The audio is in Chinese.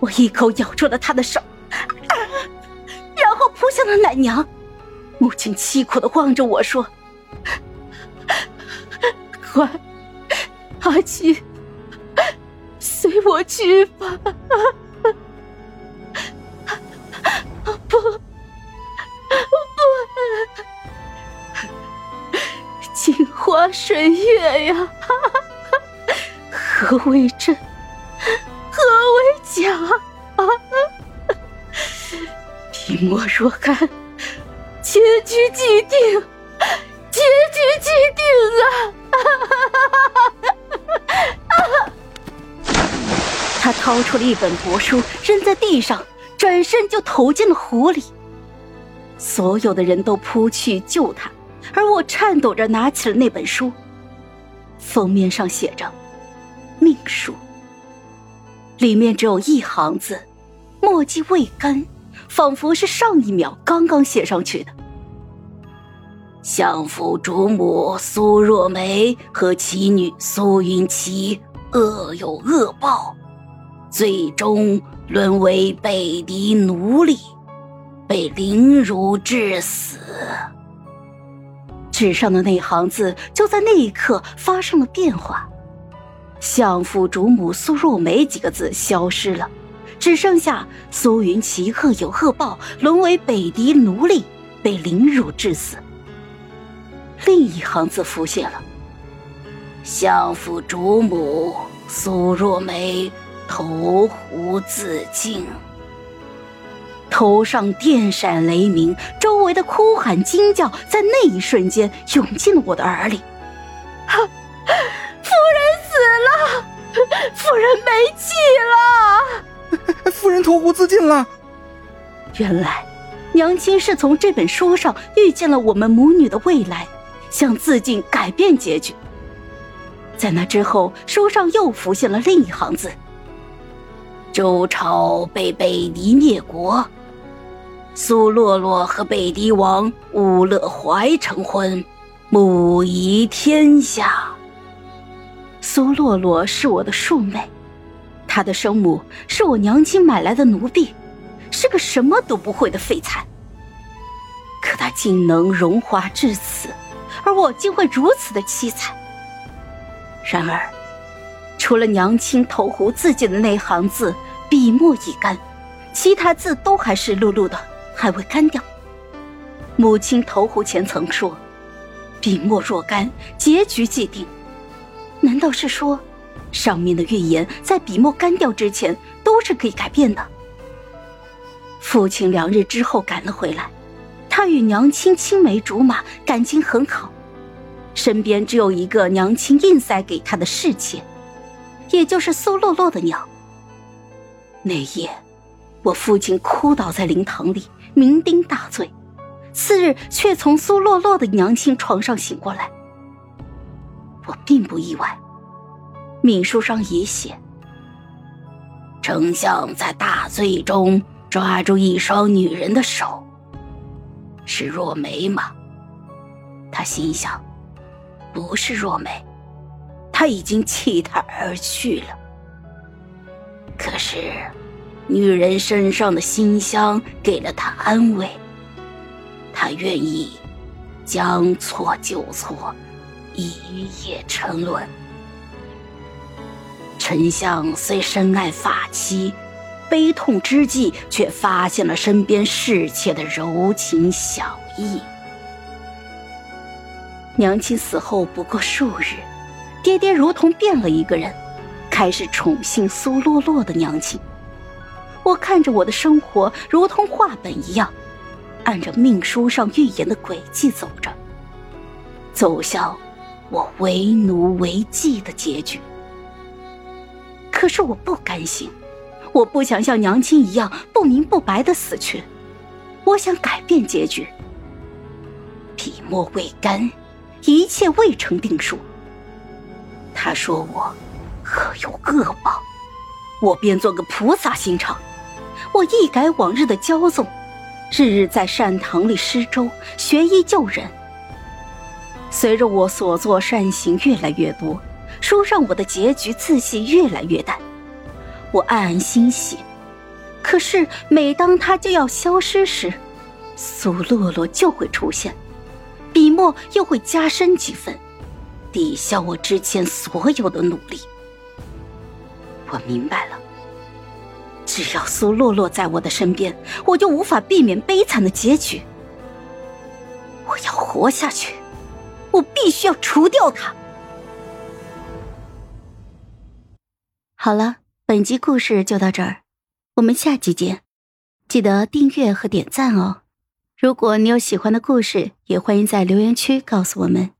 我一口咬住了他的手，然后扑向了奶娘。母亲凄苦的望着我说：“乖，阿七，随我去吧。”不，不，镜花水月呀，何为真？何为假？笔墨若干，结局既定，结局既定啊！他掏出了一本帛书，扔在地上，转身就投进了湖里。所有的人都扑去救他，而我颤抖着拿起了那本书，封面上写着“命书”。里面只有一行字，墨迹未干，仿佛是上一秒刚刚写上去的。相府主母苏若梅和其女苏云琪恶有恶报，最终沦为北狄奴隶，被凌辱致死。纸上的那行字就在那一刻发生了变化。相府主母苏若梅几个字消失了，只剩下苏云奇恶有恶报，沦为北狄奴隶，被凌辱致死。另一行字浮现了：相府主母苏若梅投湖自尽。头上电闪雷鸣，周围的哭喊惊叫在那一瞬间涌进了我的耳里。哈。夫人没气了，夫人投湖自尽了。原来，娘亲是从这本书上遇见了我们母女的未来，想自尽改变结局。在那之后，书上又浮现了另一行字：周朝被北狄灭国，苏洛洛和北狄王乌勒怀成婚，母仪天下。苏洛洛是我的庶妹，她的生母是我娘亲买来的奴婢，是个什么都不会的废材。可她竟能荣华至此，而我竟会如此的凄惨。然而，除了娘亲投湖自尽的那行字，笔墨已干，其他字都还湿漉漉的，还未干掉。母亲投湖前曾说：“笔墨若干，结局既定。”难道是说，上面的预言在笔墨干掉之前都是可以改变的？父亲两日之后赶了回来，他与娘亲青梅竹马，感情很好，身边只有一个娘亲硬塞给他的侍妾，也就是苏洛洛的娘。那夜，我父亲哭倒在灵堂里，酩酊大醉，次日却从苏洛洛的娘亲床上醒过来。我并不意外，命书上也写：丞相在大醉中抓住一双女人的手，是若梅吗？他心想，不是若梅，他已经弃她而去了。可是，女人身上的馨香给了他安慰，他愿意将错就错。一夜沉沦。丞相虽深爱发妻，悲痛之际却发现了身边侍妾的柔情小意。娘亲死后不过数日，爹爹如同变了一个人，开始宠幸苏洛洛的娘亲。我看着我的生活如同画本一样，按着命书上预言的轨迹走着，走向。我为奴为妓的结局，可是我不甘心，我不想像娘亲一样不明不白的死去，我想改变结局。笔墨未干，一切未成定数。他说我恶有恶报，我便做个菩萨心肠，我一改往日的骄纵，日日在善堂里施粥，学医救人。随着我所做善行越来越多，书上我的结局自系越来越淡。我暗暗欣喜，可是每当他就要消失时，苏洛洛就会出现，笔墨又会加深几分，抵消我之前所有的努力。我明白了，只要苏洛洛在我的身边，我就无法避免悲惨的结局。我要活下去，我必须要除掉他。好了，本集故事就到这儿，我们下集见，记得订阅和点赞哦。如果你有喜欢的故事，也欢迎在留言区告诉我们。